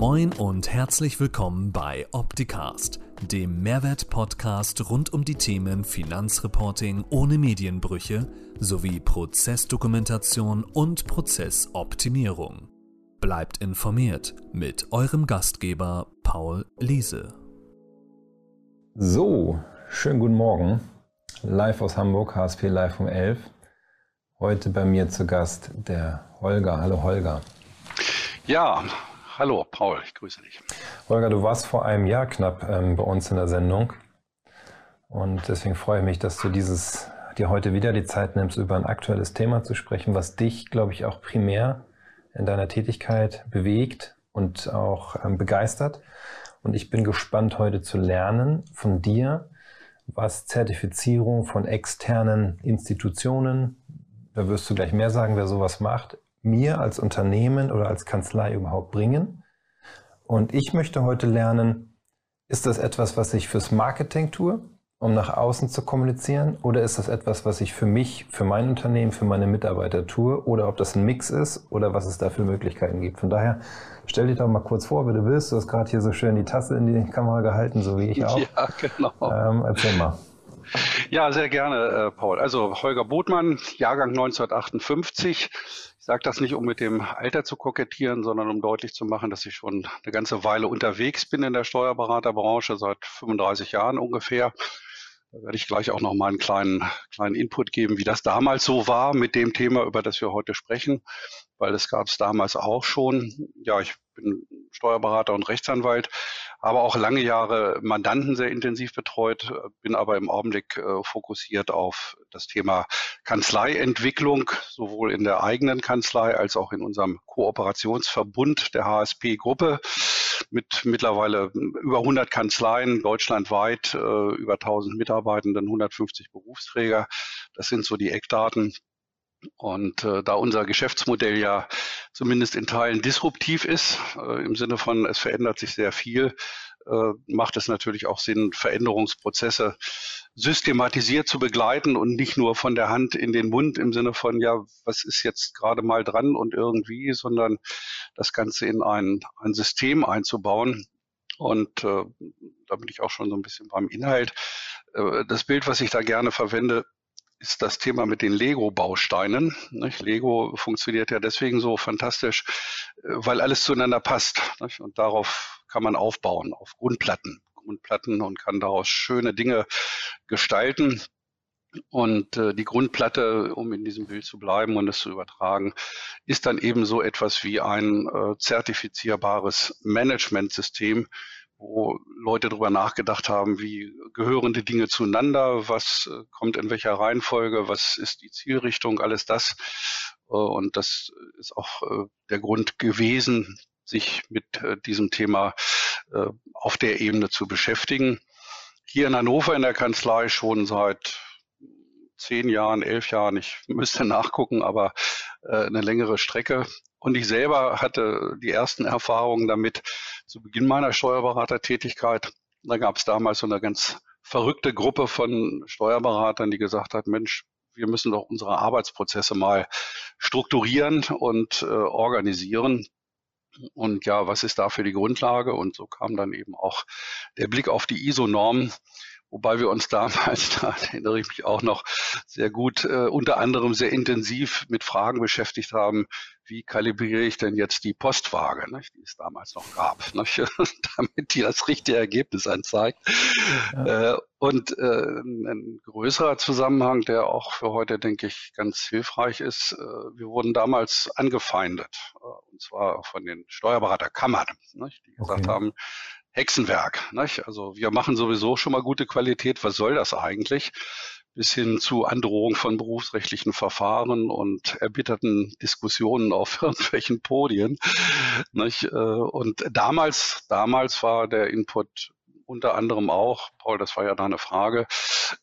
Moin und herzlich willkommen bei Opticast, dem Mehrwert-Podcast rund um die Themen Finanzreporting ohne Medienbrüche sowie Prozessdokumentation und Prozessoptimierung. Bleibt informiert mit eurem Gastgeber Paul Liese. So, schönen guten Morgen. Live aus Hamburg, HSP Live um 11. Heute bei mir zu Gast der Holger. Hallo Holger. Ja, hallo Paul, ich grüße dich. Holger, du warst vor einem Jahr knapp ähm, bei uns in der Sendung. Und deswegen freue ich mich, dass du dieses, dir heute wieder die Zeit nimmst, über ein aktuelles Thema zu sprechen, was dich, glaube ich, auch primär in deiner Tätigkeit bewegt und auch ähm, begeistert. Und ich bin gespannt, heute zu lernen von dir, was Zertifizierung von externen Institutionen, da wirst du gleich mehr sagen, wer sowas macht, mir als Unternehmen oder als Kanzlei überhaupt bringen. Und ich möchte heute lernen, ist das etwas, was ich fürs Marketing tue, um nach außen zu kommunizieren, oder ist das etwas, was ich für mich, für mein Unternehmen, für meine Mitarbeiter tue, oder ob das ein Mix ist oder was es da für Möglichkeiten gibt. Von daher stell dich doch mal kurz vor, wie du bist. Du hast gerade hier so schön die Tasse in die Kamera gehalten, so wie ich auch. Ja, genau. Ähm, erzähl mal. Ja, sehr gerne, äh, Paul. Also Holger Botmann, Jahrgang 1958 sage das nicht, um mit dem Alter zu kokettieren, sondern um deutlich zu machen, dass ich schon eine ganze Weile unterwegs bin in der Steuerberaterbranche, seit 35 Jahren ungefähr. Da werde ich gleich auch noch mal einen kleinen, kleinen Input geben, wie das damals so war mit dem Thema, über das wir heute sprechen, weil das gab es damals auch schon. Ja, ich bin Steuerberater und Rechtsanwalt, aber auch lange Jahre Mandanten sehr intensiv betreut, bin aber im Augenblick äh, fokussiert auf das Thema Kanzleientwicklung, sowohl in der eigenen Kanzlei als auch in unserem Kooperationsverbund der HSP-Gruppe mit mittlerweile über 100 Kanzleien deutschlandweit, äh, über 1000 Mitarbeitenden, 150 Berufsträger. Das sind so die Eckdaten. Und äh, da unser Geschäftsmodell ja zumindest in Teilen disruptiv ist, äh, im Sinne von es verändert sich sehr viel, äh, macht es natürlich auch Sinn, Veränderungsprozesse systematisiert zu begleiten und nicht nur von der Hand in den Mund im Sinne von, ja, was ist jetzt gerade mal dran und irgendwie, sondern das Ganze in ein, ein System einzubauen. Und äh, da bin ich auch schon so ein bisschen beim Inhalt. Äh, das Bild, was ich da gerne verwende, ist das Thema mit den Lego-Bausteinen. Lego funktioniert ja deswegen so fantastisch, äh, weil alles zueinander passt. Und darauf kann man aufbauen, auf Grundplatten. Grundplatten und kann daraus schöne Dinge gestalten. Und äh, die Grundplatte, um in diesem Bild zu bleiben und es zu übertragen, ist dann eben so etwas wie ein äh, zertifizierbares Managementsystem, wo Leute darüber nachgedacht haben, wie gehören die Dinge zueinander, was äh, kommt in welcher Reihenfolge, was ist die Zielrichtung, alles das. Äh, und das ist auch äh, der Grund gewesen, sich mit diesem Thema auf der Ebene zu beschäftigen. Hier in Hannover in der Kanzlei schon seit zehn Jahren, elf Jahren, ich müsste nachgucken, aber eine längere Strecke. Und ich selber hatte die ersten Erfahrungen damit zu Beginn meiner Steuerberatertätigkeit. Da gab es damals so eine ganz verrückte Gruppe von Steuerberatern, die gesagt hat, Mensch, wir müssen doch unsere Arbeitsprozesse mal strukturieren und äh, organisieren. Und ja, was ist da für die Grundlage? Und so kam dann eben auch der Blick auf die ISO-Norm, wobei wir uns damals, da erinnere ich mich auch noch sehr gut, äh, unter anderem sehr intensiv mit Fragen beschäftigt haben, wie kalibriere ich denn jetzt die Postwaage, nicht, die es damals noch gab, nicht, damit die das richtige Ergebnis anzeigt. Ja. Äh, und äh, ein größerer Zusammenhang, der auch für heute, denke ich, ganz hilfreich ist, äh, wir wurden damals angefeindet, äh, und zwar von den Steuerberaterkammern, nicht, die gesagt okay. haben, Hexenwerk. Nicht? Also wir machen sowieso schon mal gute Qualität. Was soll das eigentlich? Bis hin zu Androhung von berufsrechtlichen Verfahren und erbitterten Diskussionen auf irgendwelchen Podien. Nicht? Äh, und damals, damals war der Input unter anderem auch, Paul, das war ja deine Frage,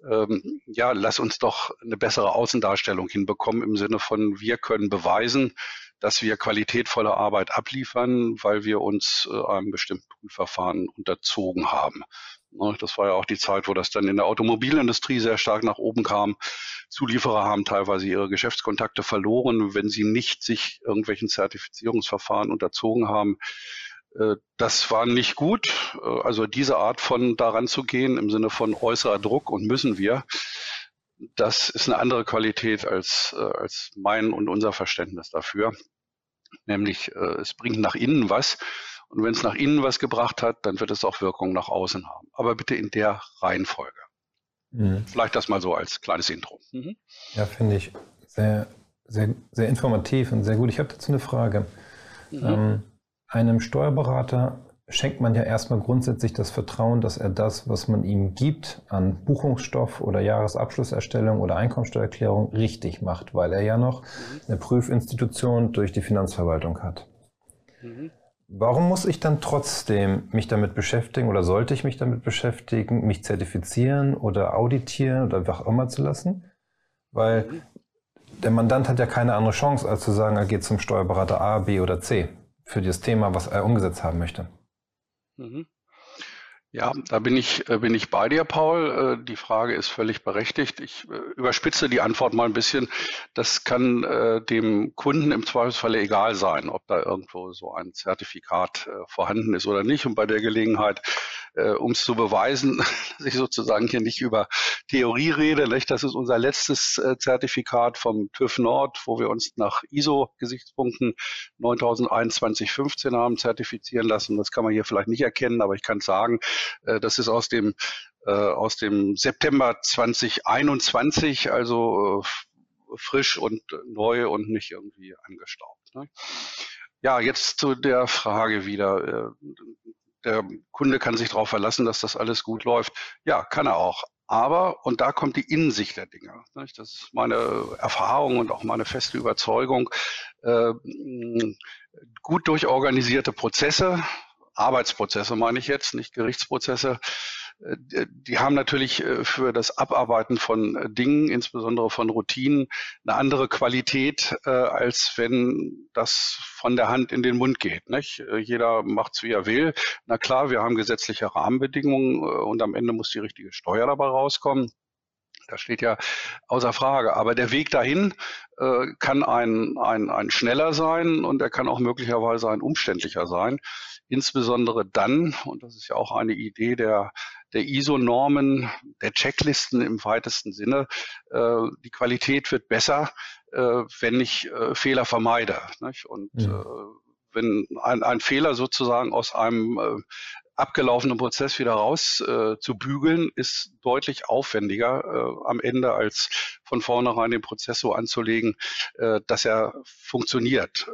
ähm, ja, lass uns doch eine bessere Außendarstellung hinbekommen im Sinne von, wir können beweisen, dass wir qualitätvolle Arbeit abliefern, weil wir uns äh, einem bestimmten Prüfverfahren unterzogen haben. Ne, das war ja auch die Zeit, wo das dann in der Automobilindustrie sehr stark nach oben kam. Zulieferer haben teilweise ihre Geschäftskontakte verloren, wenn sie nicht sich irgendwelchen Zertifizierungsverfahren unterzogen haben. Äh, das war nicht gut. Äh, also diese Art von daran zu gehen im Sinne von äußerer Druck und müssen wir, das ist eine andere Qualität als, äh, als mein und unser Verständnis dafür. Nämlich es bringt nach innen was. Und wenn es nach innen was gebracht hat, dann wird es auch Wirkung nach außen haben. Aber bitte in der Reihenfolge. Mhm. Vielleicht das mal so als kleines Intro. Mhm. Ja, finde ich sehr, sehr, sehr informativ und sehr gut. Ich habe dazu eine Frage. Mhm. Ähm, einem Steuerberater schenkt man ja erstmal grundsätzlich das Vertrauen, dass er das, was man ihm gibt an Buchungsstoff oder Jahresabschlusserstellung oder Einkommensteuererklärung richtig macht, weil er ja noch eine Prüfinstitution durch die Finanzverwaltung hat. Mhm. Warum muss ich dann trotzdem mich damit beschäftigen oder sollte ich mich damit beschäftigen, mich zertifizieren oder auditieren oder was auch immer zu lassen? Weil mhm. der Mandant hat ja keine andere Chance, als zu sagen, er geht zum Steuerberater A, B oder C für das Thema, was er umgesetzt haben möchte. Mhm. Ja, da bin ich, äh, bin ich bei dir, Paul. Äh, die Frage ist völlig berechtigt. Ich äh, überspitze die Antwort mal ein bisschen. Das kann dem Kunden im Zweifelsfalle egal sein, ob da irgendwo so ein Zertifikat vorhanden ist oder nicht. Und bei der Gelegenheit äh, um es zu beweisen, dass ich sozusagen hier nicht über Theorie rede. Nicht? Das ist unser letztes äh, Zertifikat vom TÜV Nord, wo wir uns nach ISO-Gesichtspunkten 9021-15 haben zertifizieren lassen. Das kann man hier vielleicht nicht erkennen, aber ich kann sagen, äh, das ist aus dem äh, aus dem September 2021, also äh, frisch und neu und nicht irgendwie angestaubt. Ne? Ja, jetzt zu der Frage wieder. Der Kunde kann sich darauf verlassen, dass das alles gut läuft. Ja, kann er auch. Aber, und da kommt die Innensicht der Dinge. Nicht? Das ist meine Erfahrung und auch meine feste Überzeugung. Äh, gut durchorganisierte Prozesse, Arbeitsprozesse meine ich jetzt, nicht Gerichtsprozesse, die haben natürlich äh, für das Abarbeiten von äh, Dingen, insbesondere von Routinen, eine andere Qualität, als wenn das von der Hand in den Mund geht. Nicht? Jeder macht wie er will. Na klar, wir haben gesetzliche Rahmenbedingungen und am Ende muss die richtige Steuer dabei rauskommen. Das steht ja außer Frage. Aber der Weg dahin äh, kann ein, ein, ein schneller sein und er kann auch möglicherweise ein umständlicher sein. Insbesondere dann, und das ist ja auch eine Idee der, der ISO-Normen, der Checklisten im weitesten Sinne, äh, die Qualität wird besser, äh, wenn ich äh, Fehler vermeide. Nicht? Und ja. Äh, wenn ein, ein Fehler sozusagen aus einem äh, abgelaufenen Prozess wieder raus äh, zu bügeln, ist deutlich aufwendiger äh, am Ende, als von vornherein den Prozess so anzulegen, äh, dass er funktioniert.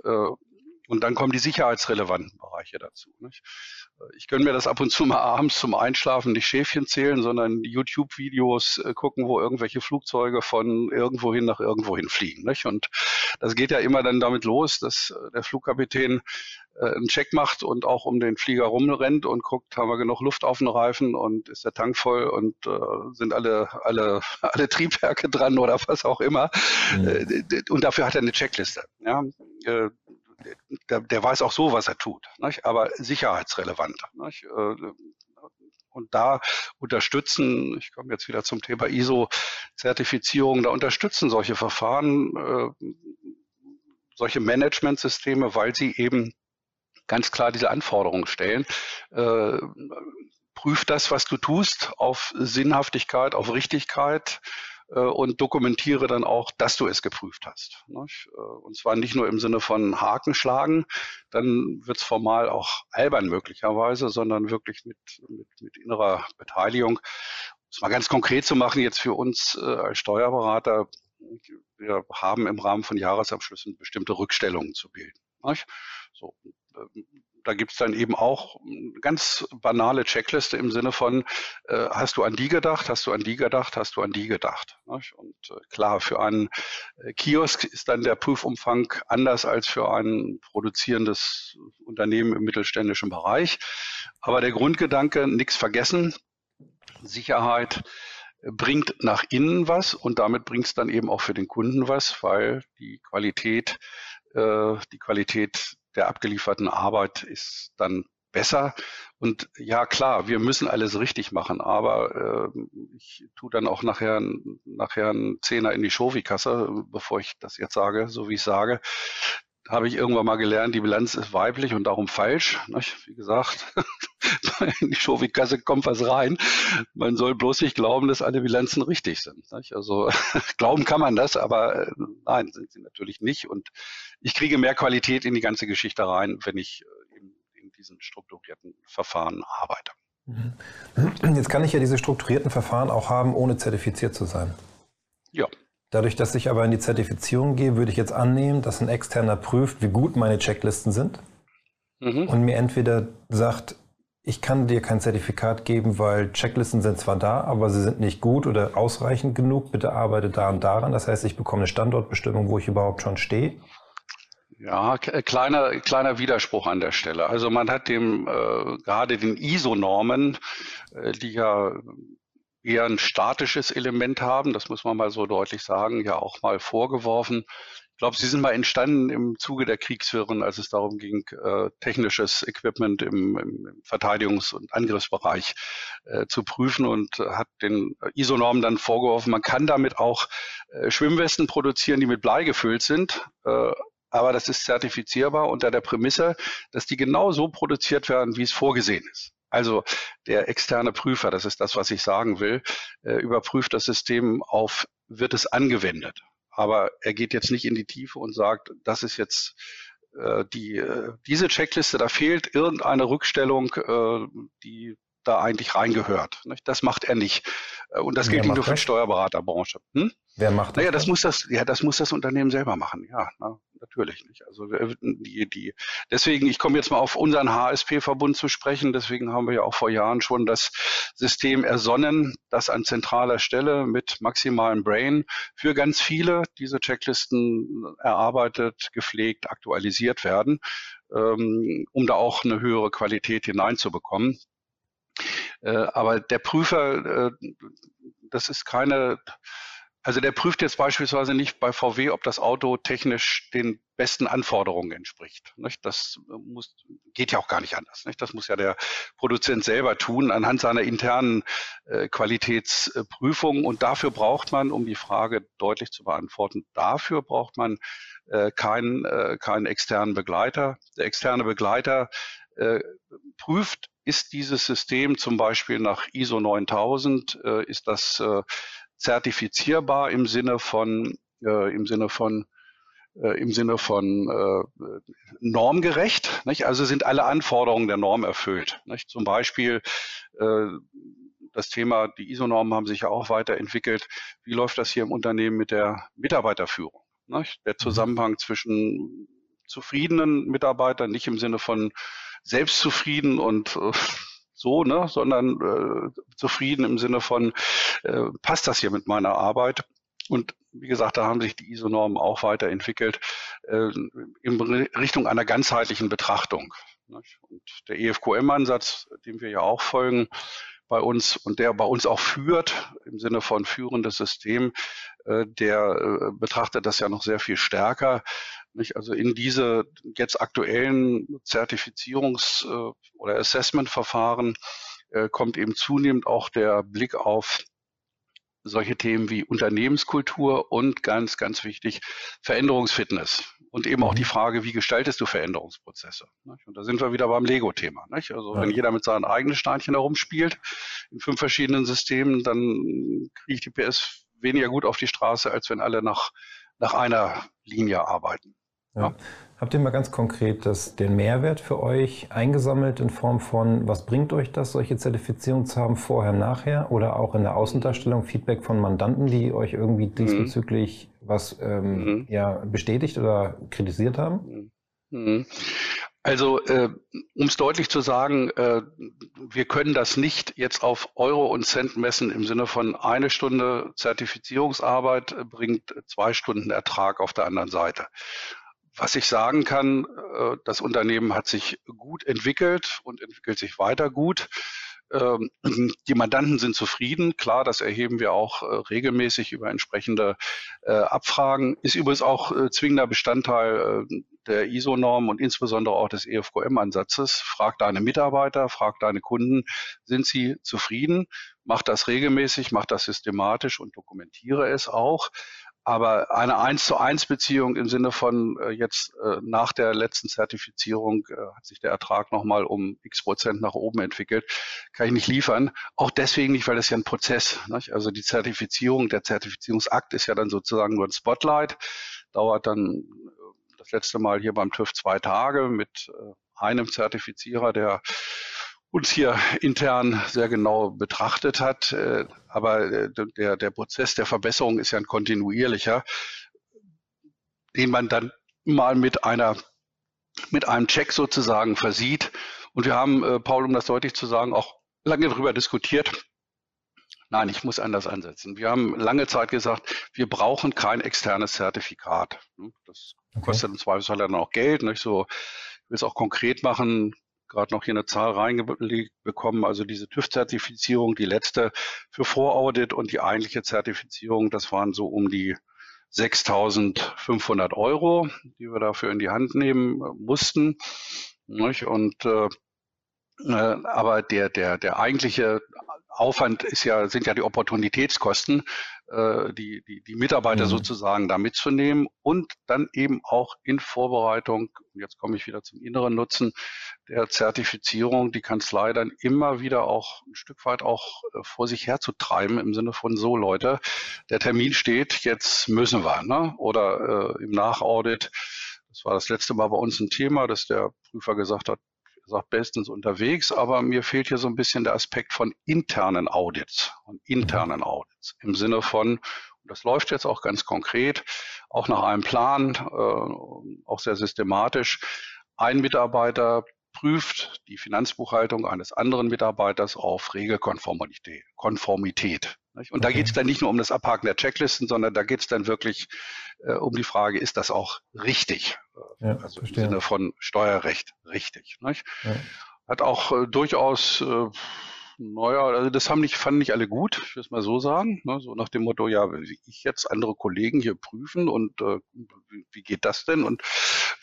Äh, und dann kommen die sicherheitsrelevanten Bereiche dazu. Nicht? Ich gönne mir das ab und zu mal abends zum Einschlafen nicht Schäfchen zählen, sondern YouTube-Videos äh, gucken, wo irgendwelche Flugzeuge von irgendwohin nach irgendwohin fliegen. Nicht? Und das geht ja immer dann damit los, dass äh, der Flugkapitän äh, einen Check macht und auch um den Flieger rumrennt und guckt, haben wir genug Luft auf den Reifen und ist der Tank voll und äh, sind alle, alle, alle Triebwerke dran oder was auch immer. Mhm. Und dafür hat er eine Checkliste. Ja? Der, der weiß auch so, was er tut, nicht? aber sicherheitsrelevant. Nicht? Äh, und da unterstützen, ich komme jetzt wieder zum Thema ISO-Zertifizierung, da unterstützen solche Verfahren, äh, solche Managementsysteme, weil sie eben ganz klar diese Anforderungen stellen. Äh, prüf das, was du tust, auf Sinnhaftigkeit, auf Richtigkeit, und dokumentiere dann auch, dass du es geprüft hast. Äh, und zwar nicht nur im Sinne von Haken schlagen, dann wird es formal auch albern möglicherweise, sondern wirklich mit, mit, mit innerer Beteiligung. Um es mal ganz konkret zu machen, jetzt für uns äh, als Steuerberater, wir haben im Rahmen von Jahresabschlüssen bestimmte Rückstellungen zu bilden. So, ähm, da gibt's dann eben auch eine ganz banale Checkliste im Sinne von, äh, hast du an die gedacht, hast du an die gedacht, hast du an die gedacht. Nicht? Und äh, klar, für einen äh, Kiosk ist dann der Prüfumfang anders als für ein produzierendes Unternehmen im mittelständischen Bereich. Aber der Grundgedanke, nichts vergessen, Sicherheit, bringt nach innen was und damit bringt es dann eben auch für den Kunden was, weil die Qualität, äh, die Qualität der abgelieferten Arbeit ist dann besser. Und ja, klar, wir müssen alles richtig machen, aber äh, ich tue dann auch nachher, nachher einen Zehner in die Shovi-Kasse, bevor ich das jetzt sage, so wie ich sage. Habe ich irgendwann mal gelernt, die Bilanz ist weiblich und darum falsch. Nicht? Wie gesagt, in die Schofikasse kommt was rein. Man soll bloß nicht glauben, dass alle Bilanzen richtig sind. Nicht? Also glauben kann man das, aber äh, nein, sind sie natürlich nicht. Und ich kriege mehr Qualität in die ganze Geschichte rein, wenn ich äh, in, in diesen strukturierten Verfahren arbeite. Jetzt kann ich ja diese strukturierten Verfahren auch haben, ohne zertifiziert zu sein. Ja. Dadurch, dass ich aber in die Zertifizierung gehe, würde ich jetzt annehmen, dass ein Externer prüft, wie gut meine Checklisten sind mhm. und mir entweder sagt, ich kann dir kein Zertifikat geben, weil Checklisten sind zwar da, aber sie sind nicht gut oder ausreichend genug. Bitte arbeite da und daran. Das heißt, ich bekomme eine Standortbestimmung, wo ich überhaupt schon stehe. Ja, äh, kleiner, kleiner Widerspruch an der Stelle. Also man hat dem äh, gerade den ISO-Normen, äh, die ja eher ein statisches Element haben, das muss man mal so deutlich sagen, ja auch mal vorgeworfen. Ich glaube, sie sind mal entstanden im Zuge der Kriegswirren, als es darum ging, äh, technisches Equipment im, im Verteidigungs- und Angriffsbereich äh, zu prüfen und hat den ISO-Normen dann vorgeworfen, man kann damit auch äh, Schwimmwesten produzieren, die mit Blei gefüllt sind. Äh, aber das ist zertifizierbar unter der Prämisse, dass die genau so produziert werden, wie es vorgesehen ist. Also der externe Prüfer, das ist das, was ich sagen will, äh, überprüft das System auf, wird es angewendet. Aber er geht jetzt nicht in die Tiefe und sagt, das ist jetzt äh, die, äh, diese Checkliste, da fehlt irgendeine Rückstellung, die da eigentlich reingehört. Das macht er nicht. Äh, und das gilt nicht nur für die Steuerberaterbranche. Hm? Wer macht das? Naja, das muss das, ja, das muss das Unternehmen selber machen. Ja, na, natürlich nicht. Also die, die, deswegen, ich komme jetzt mal auf unseren HSP-Verbund zu sprechen. Deswegen haben wir ja auch vor Jahren schon das System ersonnen, das an zentraler Stelle mit maximalem Brain für ganz viele diese Checklisten erarbeitet, gepflegt, aktualisiert werden, ähm, um da auch eine höhere Qualität hineinzubekommen. Äh, aber der Prüfer, äh, das ist keine, also der prüft jetzt beispielsweise nicht bei VW, ob das Auto technisch den besten Anforderungen entspricht. Das muss, geht ja auch gar nicht anders. Das muss ja der Produzent selber tun anhand seiner internen äh, Qualitätsprüfung. Und dafür braucht man, um die Frage deutlich zu beantworten, dafür braucht man keinen, keinen externen Begleiter. Der externe Begleiter prüft ist dieses System zum Beispiel nach ISO 9000, äh, ist das äh, zertifizierbar im Sinne von, äh, im Sinne von, äh, im Sinne von äh, normgerecht? Nicht? Also sind alle Anforderungen der Norm erfüllt. Nicht? Zum Beispiel äh, das Thema, die ISO-Normen haben sich ja auch weiterentwickelt. Wie läuft das hier im Unternehmen mit der Mitarbeiterführung? Nicht? Der mhm. Zusammenhang zwischen zufriedenen Mitarbeitern, nicht im Sinne von selbstzufrieden und äh, so, ne, sondern äh, zufrieden im Sinne von, äh, passt das hier mit meiner Arbeit? Und wie gesagt, da haben sich die ISO-Normen auch weiterentwickelt äh, in Richtung einer ganzheitlichen Betrachtung. Nicht? Und der EFQM-Ansatz, dem wir ja auch folgen, bei uns und der bei uns auch führt, im Sinne von führendes System, äh, der äh, betrachtet das ja noch sehr viel stärker. Also in diese jetzt aktuellen Zertifizierungs- äh, oder Assessment-Verfahren kommt eben zunehmend auch der Blick auf solche Themen wie Unternehmenskultur und ganz, ganz wichtig, Veränderungsfitness. Und eben auch die mhm. Frage, wie gestaltest du Veränderungsprozesse? Und da sind wir wieder beim Lego-Thema. Also wenn jeder mit seinen eigenen Steinchen herumspielt, in fünf verschiedenen Systemen, dann kriege ich die PS weniger gut auf die Straße, als wenn alle nach, nach einer Linie arbeiten. Ja. Habt ihr mal ganz konkret das, den Mehrwert für euch eingesammelt in Form von, was bringt euch das, solche Zertifizierungen zu haben, vorher, nachher oder auch in der Außendarstellung Feedback von Mandanten, die euch irgendwie mhm. diesbezüglich mhm. was ähm, mhm. ja, bestätigt oder kritisiert haben? Mhm. Also, äh, um es deutlich zu sagen, äh, wir können das nicht jetzt auf Euro und Cent messen im Sinne von eine Stunde Zertifizierungsarbeit bringt zwei Stunden Ertrag auf der anderen Seite. Was ich sagen kann, äh, das Unternehmen hat sich gut entwickelt und entwickelt sich weiter gut. Ähm, die Mandanten sind zufrieden. Klar, das erheben wir auch äh, regelmäßig über entsprechende äh, Abfragen. Ist übrigens auch zwingender Bestandteil der ISO-Norm und insbesondere auch des EFQM-Ansatzes. Frag deine Mitarbeiter, frag deine Kunden, sind sie zufrieden? Mach das regelmäßig, mach das systematisch und dokumentiere es auch. Aber eine eins zu eins Beziehung im Sinne von äh, jetzt äh, nach der letzten Zertifizierung äh, hat sich der Ertrag nochmal um x Prozent nach oben entwickelt, kann ich nicht liefern. Auch deswegen nicht, weil das ja ein Prozess. Nicht? Also die Zertifizierung, der Zertifizierungsakt ist ja dann sozusagen nur ein Spotlight, dauert dann äh, das letzte Mal hier beim TÜV zwei Tage mit äh, einem Zertifizierer, der uns hier intern sehr genau betrachtet hat. Äh, aber äh, der, der Prozess der Verbesserung ist ja ein kontinuierlicher, den man dann mal mit einer mit einem Check sozusagen versieht. Und wir haben, äh, Paul, um das deutlich zu sagen, auch lange darüber diskutiert. Nein, ich muss anders ansetzen. Wir haben lange Zeit gesagt, wir brauchen kein externes Zertifikat. Das okay. kostet im Zweifelsfall dann auch Geld. Nicht? So, ich will es auch konkret machen gerade noch hier eine Zahl reingelegt bekommen. Also diese TÜV-Zertifizierung, die letzte für Voraudit und die eigentliche Zertifizierung, das waren so um die 6.500 Euro, die wir dafür in die Hand nehmen äh, mussten. Und äh, äh, aber der, der, der eigentliche Aufwand ist ja, sind ja die Opportunitätskosten, äh, die, die, die Mitarbeiter mhm. sozusagen da mitzunehmen und dann eben auch in Vorbereitung, jetzt komme ich wieder zum inneren Nutzen der Zertifizierung, die Kanzlei dann immer wieder auch ein Stück weit auch äh, vor sich herzutreiben im Sinne von so Leute, der Termin steht, jetzt müssen wir, ne? Oder äh, im Nachaudit, das war das letzte Mal bei uns ein Thema, dass der Prüfer gesagt hat, sagt, bestens unterwegs, aber mir fehlt hier so ein bisschen der Aspekt von internen Audits und internen Audits im Sinne von, und das läuft jetzt auch ganz konkret, auch nach einem Plan, äh, auch sehr systematisch. Ein Mitarbeiter prüft die Finanzbuchhaltung eines anderen Mitarbeiters auf Regelkonformität. Konformität. Und okay. da geht es dann nicht nur um das Abhaken der Checklisten, sondern da geht es dann wirklich äh, um die Frage, ist das auch richtig? Ja, also verstehe. im Sinne von Steuerrecht richtig. Ja. Hat auch äh, durchaus äh, naja, also das haben nicht, fanden nicht alle gut, ich will es mal so sagen. Ne? So nach dem Motto, ja, ich jetzt andere Kollegen hier prüfen und äh, wie geht das denn? Und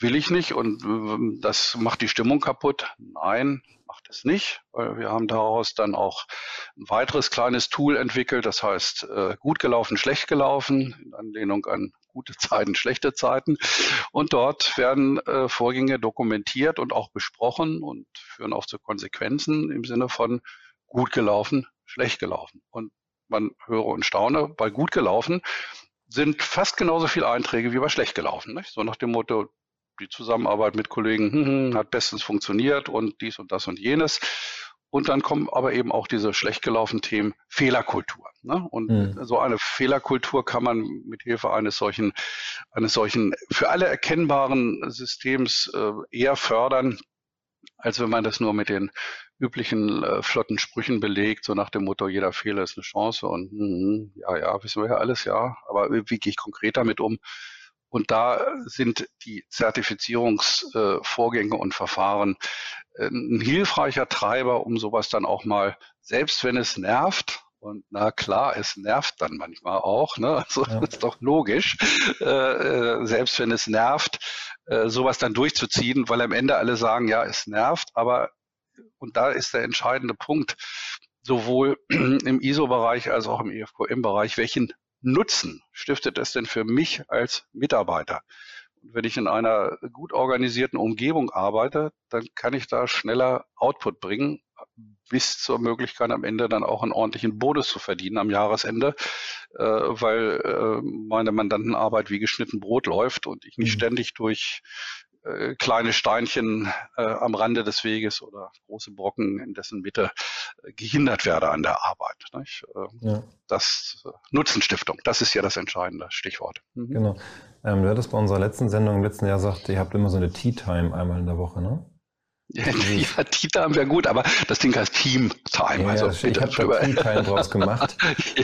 will ich nicht und äh, das macht die Stimmung kaputt. Nein, macht es nicht, wir haben daraus dann auch ein weiteres kleines Tool entwickelt, das heißt äh, gut gelaufen, schlecht gelaufen, in Anlehnung an gute Zeiten, schlechte Zeiten. Und dort werden äh, Vorgänge dokumentiert und auch besprochen und führen auch zu Konsequenzen im Sinne von gut gelaufen, schlecht gelaufen. Und man höre und staune, bei gut gelaufen sind fast genauso viele Einträge wie bei schlecht gelaufen. Nicht? So nach dem Motto, die Zusammenarbeit mit Kollegen hm, hm, hat bestens funktioniert und dies und das und jenes. Und dann kommen aber eben auch diese schlecht gelaufenen Themen Fehlerkultur. Ne? Und mhm. so eine Fehlerkultur kann man mit Hilfe eines solchen, eines solchen für alle erkennbaren Systems äh, eher fördern, als wenn man das nur mit den üblichen äh, flotten Sprüchen belegt, so nach dem Motto, jeder Fehler ist eine Chance und mm, ja, ja, wissen wir ja alles, ja. Aber wie gehe ich konkret damit um? Und da sind die Zertifizierungsvorgänge äh, und Verfahren äh, ein hilfreicher Treiber, um sowas dann auch mal, selbst wenn es nervt, und na klar, es nervt dann manchmal auch, ne? Also ja. ist doch logisch, äh, äh, selbst wenn es nervt, äh, sowas dann durchzuziehen, weil am Ende alle sagen, ja, es nervt, aber und da ist der entscheidende Punkt, sowohl im ISO-Bereich als auch im EFQM-Bereich, welchen Nutzen stiftet es denn für mich als Mitarbeiter? Und wenn ich in einer gut organisierten Umgebung arbeite, dann kann ich da schneller Output bringen, bis zur Möglichkeit am Ende dann auch einen ordentlichen Bonus zu verdienen am Jahresende, äh, weil äh, meine Mandantenarbeit wie geschnitten Brot läuft und ich nicht mhm. ständig durch äh, kleine Steinchen äh, am Rande des Weges oder große Brocken in dessen Mitte äh, gehindert werde an der Arbeit. Nicht? Äh, ja. Das äh, Nutzenstiftung, das ist ja das entscheidende Stichwort. Mhm. Genau. Ähm, du hattest bei unserer letzten Sendung im letzten Jahr gesagt, ihr habt immer so eine Tea Time einmal in der Woche, ne? Ja, ja Tea Time wäre gut, aber das Ding heißt Team Time. Ja, also ich habe da Tea Time draus gemacht,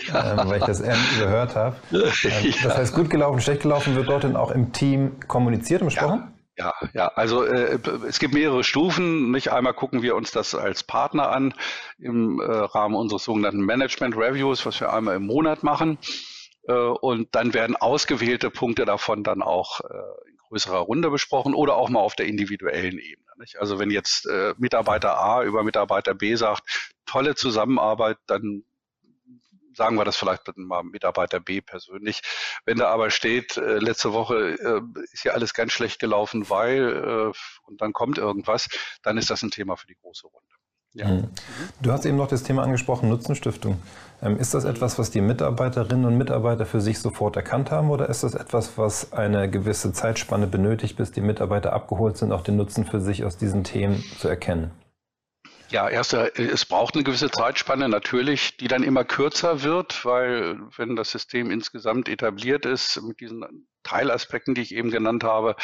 ja. ähm, weil ich das eher gehört habe. Ähm, das heißt, gut gelaufen, schlecht gelaufen wird dort dann auch im Team kommuniziert und besprochen? Ja, ja, also äh, es gibt mehrere Stufen. Nicht einmal gucken wir uns das als Partner an im äh, Rahmen unseres sogenannten Management Reviews, was wir einmal im Monat machen. Äh, und dann werden ausgewählte Punkte davon dann auch äh, in größerer Runde besprochen oder auch mal auf der individuellen Ebene. Nicht? Also wenn jetzt äh, Mitarbeiter A über Mitarbeiter B sagt, tolle Zusammenarbeit, dann sagen wir das vielleicht mal Mitarbeiter B persönlich. Wenn da aber steht, äh, letzte Woche äh, ist ja alles ganz schlecht gelaufen, weil äh, und dann kommt irgendwas, dann ist das ein Thema für die große Runde. Ja. Mhm. Du hast eben noch das Thema angesprochen, Nutzenstiftung. Ähm, ist das etwas, was die Mitarbeiterinnen und Mitarbeiter für sich sofort erkannt haben oder ist das etwas, was eine gewisse Zeitspanne benötigt, bis die Mitarbeiter abgeholt sind, auch den Nutzen für sich aus diesen Themen zu erkennen? Ja, erst, äh, es braucht eine gewisse Zeitspanne natürlich, die dann immer kürzer wird, weil wenn das System insgesamt etabliert ist mit diesen Teilaspekten, die ich eben genannt habe,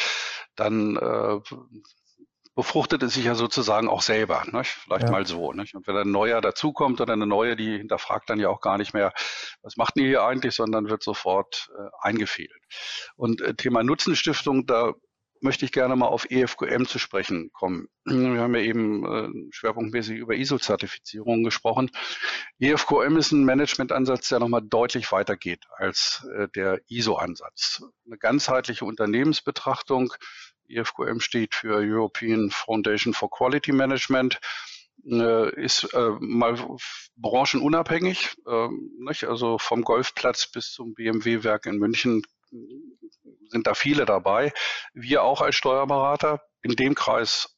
dann äh, befruchtet es sich ja sozusagen auch selber, nicht? vielleicht ja. mal so. Nicht? Und wenn ein neuer dazukommt oder eine neue, die hinterfragt dann ja auch gar nicht mehr, was macht die hier eigentlich, sondern wird sofort äh, eingefädelt. Und äh, Thema Nutzenstiftung, da möchte ich gerne mal auf EFQM zu sprechen kommen. Wir haben ja eben äh, schwerpunktmäßig über ISO-Zertifizierungen gesprochen. EFQM ist ein Managementansatz, der nochmal deutlich weitergeht als äh, der ISO-Ansatz. Eine ganzheitliche Unternehmensbetrachtung. EFQM steht für European Foundation for Quality Management äh, ist äh, mal branchenunabhängig, äh, nicht? also vom Golfplatz bis zum BMW-Werk in München sind da viele dabei. Wir auch als Steuerberater in dem Kreis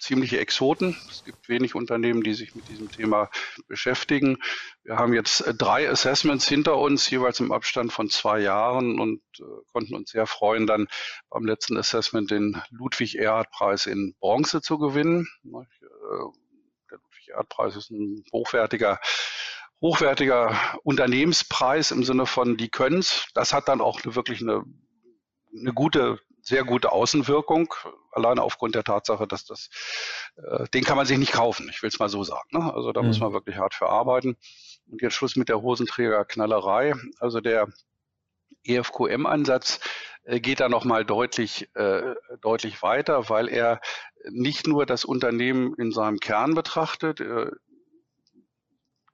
ziemliche Exoten. Es gibt wenig Unternehmen, die sich mit diesem Thema beschäftigen. Wir haben jetzt drei Assessments hinter uns, jeweils im Abstand von zwei Jahren und äh, konnten uns sehr freuen, dann beim letzten Assessment den Ludwig-Erhard-Preis in Bronze zu gewinnen. Äh, der Ludwig-Erhard-Preis ist ein hochwertiger hochwertiger Unternehmenspreis im Sinne von, die können's. Das hat dann auch wirklich eine eine gute, sehr gute Außenwirkung, alleine aufgrund der Tatsache, dass das, äh, den kann man sich nicht kaufen, ich will es mal so sagen. Ne? Also da mhm. muss man wirklich hart für arbeiten. Und jetzt Schluss mit der Hosenträgerknallerei. Also der EFQM-Ansatz äh, geht da nochmal deutlich, äh, deutlich weiter, weil er nicht nur das Unternehmen in seinem Kern betrachtet, äh,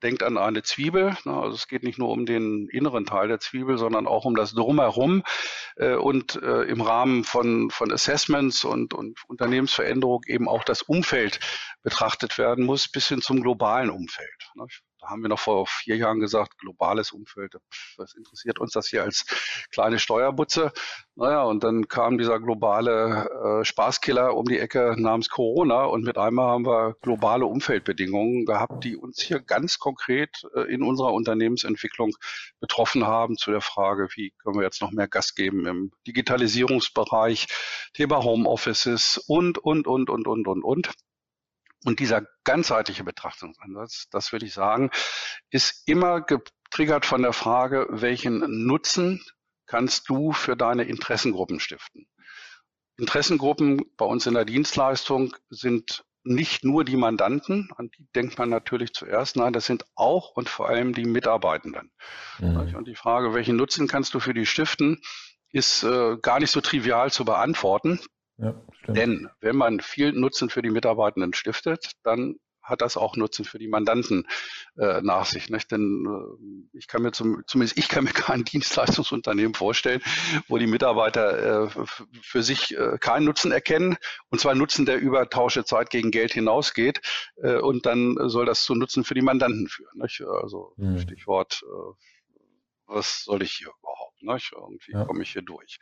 denkt an eine Zwiebel. Ne? Also es geht nicht nur um den inneren Teil der Zwiebel, sondern auch um das Drumherum. Äh, und äh, im Rahmen von, von Assessments und, und Unternehmensveränderung eben auch das Umfeld betrachtet werden muss, bis hin zum globalen Umfeld. Da haben wir noch vor vier Jahren gesagt, globales Umfeld, was interessiert uns das hier als kleine Steuerbutze? Naja, und dann kam dieser globale äh, Spaßkiller um die Ecke namens Corona und mit einmal haben wir globale Umfeldbedingungen gehabt, die uns hier ganz konkret äh, in unserer Unternehmensentwicklung betroffen haben zu der Frage, wie können wir jetzt noch mehr Gas geben im Digitalisierungsbereich, Thema Homeoffices und, und, und, und, und, und, und. Und dieser ganzheitliche Betrachtungsansatz, das würde ich sagen, ist immer getriggert von der Frage, welchen Nutzen kannst du für deine Interessengruppen stiften? Interessengruppen bei uns in der Dienstleistung sind nicht nur die Mandanten, an die denkt man natürlich zuerst, nein, das sind auch und vor allem die Mitarbeitenden. Mhm. Und die Frage, welchen Nutzen kannst du für die stiften, ist äh, gar nicht so trivial zu beantworten. Ja, Denn wenn man viel Nutzen für die Mitarbeitenden stiftet, dann hat das auch Nutzen für die Mandanten äh, nach sich. Nicht? Denn äh, ich kann mir zum, zumindest ich kann mir kein Dienstleistungsunternehmen vorstellen, wo die Mitarbeiter äh, für sich äh, keinen Nutzen erkennen, und zwar Nutzen, der über Tausche Zeit gegen Geld hinausgeht, äh, und dann soll das zu Nutzen für die Mandanten führen. Nicht? Also mhm. Stichwort, äh, was soll ich hier überhaupt? Nicht? Irgendwie ja. komme ich hier durch.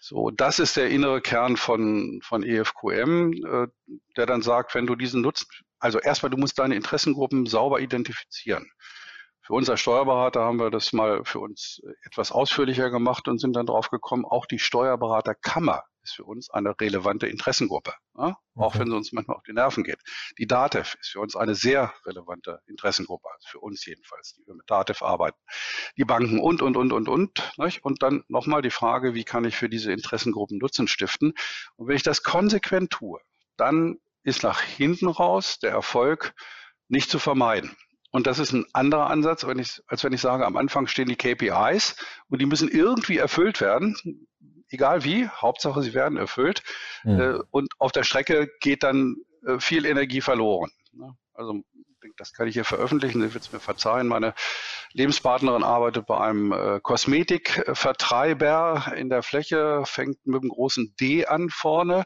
So, das ist der innere Kern von, von EFQM, äh, der dann sagt, wenn du diesen nutzt, also erstmal, du musst deine Interessengruppen sauber identifizieren. Für uns als Steuerberater haben wir das mal für uns etwas ausführlicher gemacht und sind dann drauf gekommen, auch die Steuerberaterkammer ist für uns eine relevante Interessengruppe, okay. auch wenn es uns manchmal auf die Nerven geht. Die DATEV ist für uns eine sehr relevante Interessengruppe, also für uns jedenfalls, die wir mit DATEV arbeiten. Die Banken und, und, und, und, und. Nicht? Und dann nochmal die Frage, wie kann ich für diese Interessengruppen Nutzen stiften? Und wenn ich das konsequent tue, dann ist nach hinten raus der Erfolg nicht zu vermeiden. Und das ist ein anderer Ansatz, wenn ich, als wenn ich sage, am Anfang stehen die KPIs und die müssen irgendwie erfüllt werden egal wie, Hauptsache sie werden erfüllt. Mhm. Und auf der Strecke geht dann äh, viel Energie verloren. Ne? Also das kann ich hier veröffentlichen, Sie wird es mir verzeihen. Meine Lebenspartnerin arbeitet bei einem äh, Kosmetikvertreiber in der Fläche, fängt mit einem großen D an vorne.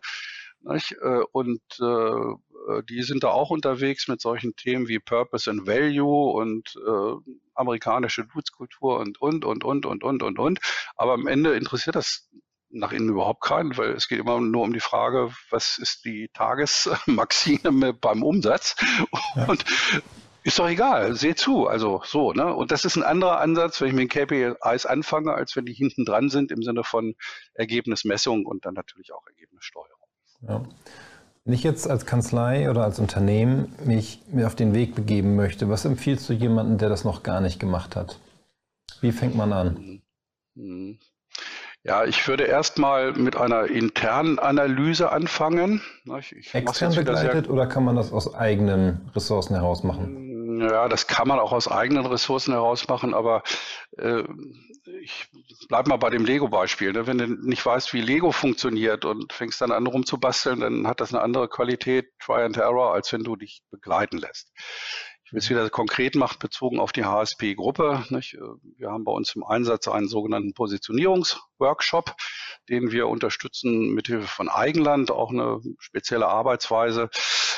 Nicht? Und äh, die sind da auch unterwegs mit solchen Themen wie Purpose and Value und äh, amerikanische Dutzkultur und, und, und, und, und, und, und, und. Aber am Ende interessiert das nach innen überhaupt keinen, weil es geht immer nur um die Frage, was ist die Tagesmaxime beim Umsatz? Ja. Und ist doch egal, seh zu, also so, ne? Und das ist ein anderer Ansatz, wenn ich mit den KPIs anfange, als wenn die hinten dran sind im Sinne von Ergebnismessung und dann natürlich auch Ergebnissteuerung. Ja. Wenn ich jetzt als Kanzlei oder als Unternehmen mich mir auf den Weg begeben möchte, was empfiehlst du jemandem, der das noch gar nicht gemacht hat? Wie fängt man an? Mhm. Ja, ich würde erstmal mit einer internen Analyse anfangen. Ich, ich Extern begleitet oder kann man das aus eigenen Ressourcen heraus machen? Ja, das kann man auch aus eigenen Ressourcen heraus machen, aber äh, ich bleib mal bei dem Lego-Beispiel. Ne? Wenn du nicht weißt, wie Lego funktioniert und fängst dann an rumzubasteln, dann hat das eine andere Qualität, Try and Error, als wenn du dich begleiten lässt. Ich will es wieder konkret machen, bezogen auf die HSP-Gruppe. Wir haben bei uns im Einsatz einen sogenannten Positionierungsworkshop, den wir unterstützen mit Hilfe von Eigenland, auch eine spezielle Arbeitsweise,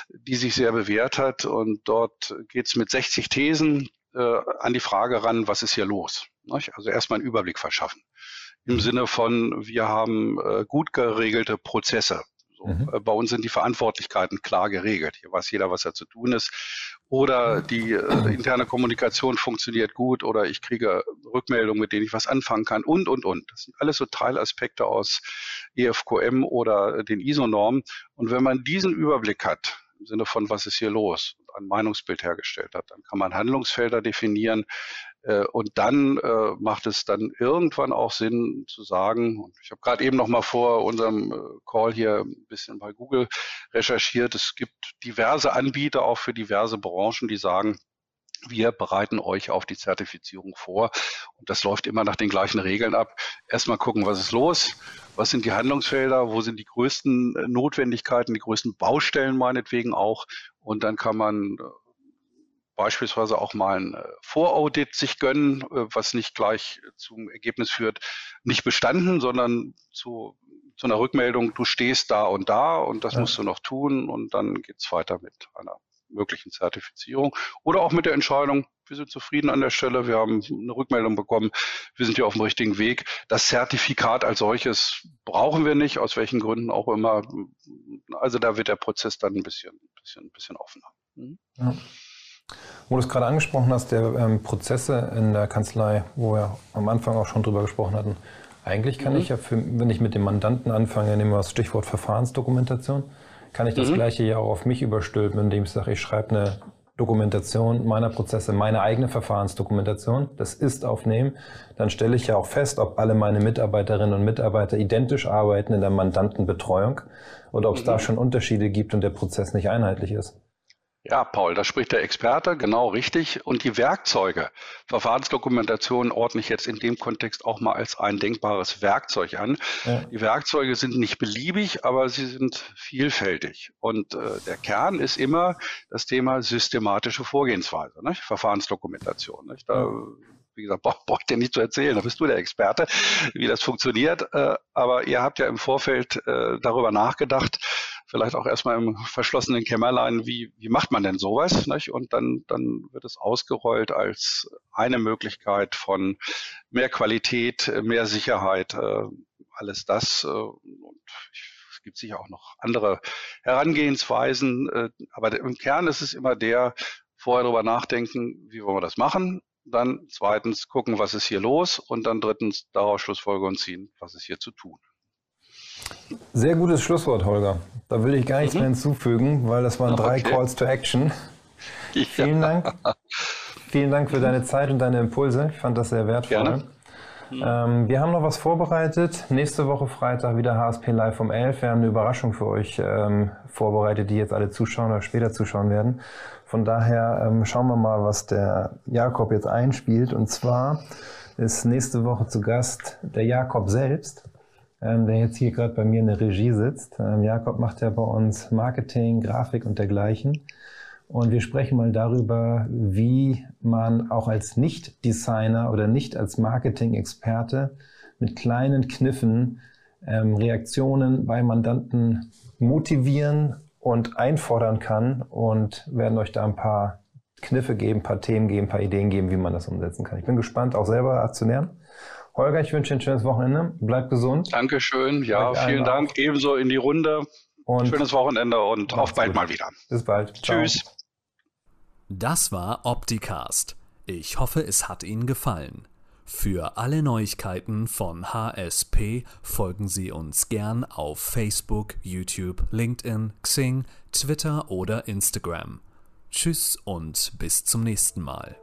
die sich sehr bewährt hat. Und dort geht es mit 60 Thesen äh, an die Frage ran, was ist hier los? Nicht? Also erstmal einen Überblick verschaffen. Im Sinne von, wir haben äh, gut geregelte Prozesse. So, mhm. Äh, bei uns sind die Verantwortlichkeiten klar geregelt. Hier weiß jeder, was er zu tun ist. Oder die äh, interne Kommunikation funktioniert gut oder ich kriege Rückmeldungen, mit denen ich was anfangen kann und, und, und. Das sind alles so Teilaspekte aus EFQM oder den ISO-Normen. Und wenn man diesen Überblick hat, im Sinne von, was ist hier los, ein Meinungsbild hergestellt hat, dann kann man Handlungsfelder definieren, und dann äh, macht es dann irgendwann auch Sinn zu sagen, ich habe gerade eben noch mal vor unserem äh, Call hier ein bisschen bei Google recherchiert, es gibt diverse Anbieter auch für diverse Branchen, die sagen, wir bereiten euch auf die Zertifizierung vor. Und das läuft immer nach den gleichen Regeln ab. Erstmal gucken, was ist los? Was sind die Handlungsfelder? Wo sind die größten Notwendigkeiten, die größten Baustellen meinetwegen auch? Und dann kann man beispielsweise auch mal ein äh, Voraudit sich gönnen, äh, was nicht gleich zum Ergebnis führt, nicht bestanden, sondern zu, zu einer Rückmeldung, du stehst da und da und das ja. musst du noch tun und dann geht's weiter mit einer möglichen Zertifizierung oder auch mit der Entscheidung, wir sind zufrieden an der Stelle, wir haben eine Rückmeldung bekommen, wir sind hier auf dem richtigen Weg. Das Zertifikat als solches brauchen wir nicht, aus welchen Gründen auch immer. Also da wird der Prozess dann ein bisschen, bisschen, bisschen offener. Mhm. Ja. Wo du es gerade angesprochen hast, der ähm, Prozesse in der Kanzlei, wo wir am Anfang auch schon drüber gesprochen hatten. Eigentlich kann mhm. ich ja, für, wenn ich mit dem Mandanten anfange, nehmen wir das Stichwort Verfahrensdokumentation, kann ich das mhm. gleiche ja auch auf mich überstülpen, indem ich sage, ich schreibe eine Dokumentation meiner Prozesse, meine eigene Verfahrensdokumentation, das ist aufnehmen, dann stelle ich ja auch fest, ob alle meine Mitarbeiterinnen und Mitarbeiter identisch arbeiten in der Mandantenbetreuung oder ob es mhm. da schon Unterschiede gibt und der Prozess nicht einheitlich ist. Ja, Paul, da spricht der Experte, genau richtig. Und die Werkzeuge, Verfahrensdokumentation ordne ich jetzt in dem Kontext auch mal als ein denkbares Werkzeug an. Ja. Die Werkzeuge sind nicht beliebig, aber sie sind vielfältig. Und äh, der Kern ist immer das Thema systematische Vorgehensweise, nicht? Verfahrensdokumentation. Nicht? Da, wie gesagt, braucht brauch dir nicht zu erzählen, da bist du der Experte, wie das funktioniert. Äh, aber ihr habt ja im Vorfeld äh, darüber nachgedacht, vielleicht auch erstmal im verschlossenen Kämmerlein, wie, wie macht man denn sowas? Nicht? Und dann, dann wird es ausgerollt als eine Möglichkeit von mehr Qualität, mehr Sicherheit, äh, alles das. Äh, und es gibt sicher auch noch andere Herangehensweisen, äh, aber im Kern ist es immer der, vorher darüber nachdenken, wie wollen wir das machen, dann zweitens gucken, was ist hier los und dann drittens daraus Schlussfolgerungen ziehen, was ist hier zu tun. Sehr gutes Schlusswort, Holger. Da will ich gar nichts mhm. mehr hinzufügen, weil das waren drei okay. Calls to Action. Ja. Vielen Dank. Vielen Dank für deine Zeit und deine Impulse. Ich fand das sehr wertvoll. Mhm. Ähm, wir haben noch was vorbereitet. Nächste Woche Freitag wieder HSP Live um 11. Wir haben eine Überraschung für euch ähm, vorbereitet, die jetzt alle zuschauen oder später zuschauen werden. Von daher ähm, schauen wir mal, was der Jakob jetzt einspielt. Und zwar ist nächste Woche zu Gast der Jakob selbst ähm, der jetzt hier gerade bei mir in der Regie sitzt. Ähm, Jakob macht ja bei uns Marketing, Grafik und dergleichen. Und wir sprechen mal darüber, wie man auch als Nicht-Designer oder nicht als Marketing-Experte mit kleinen Kniffen ähm, Reaktionen bei Mandanten motivieren und einfordern kann und werden euch da ein paar Kniffe geben, ein paar Themen geben, ein paar Ideen geben, wie man das umsetzen kann. Ich bin gespannt, auch selber Aktionären. Holger, ich wünsche dir ein schönes Wochenende. Bleib gesund. Dankeschön. Ja, vielen Dank. Auch. Ebenso in die Runde. Und Schönes Wochenende und auf bald gut. mal wieder. Bis bald. Tschüss. Das war Opticast. Ich hoffe, es hat Ihnen gefallen. Für alle Neuigkeiten von HSP folgen Sie uns gern auf Facebook, YouTube, LinkedIn, Xing, Twitter oder Instagram. Tschüss und bis zum nächsten Mal.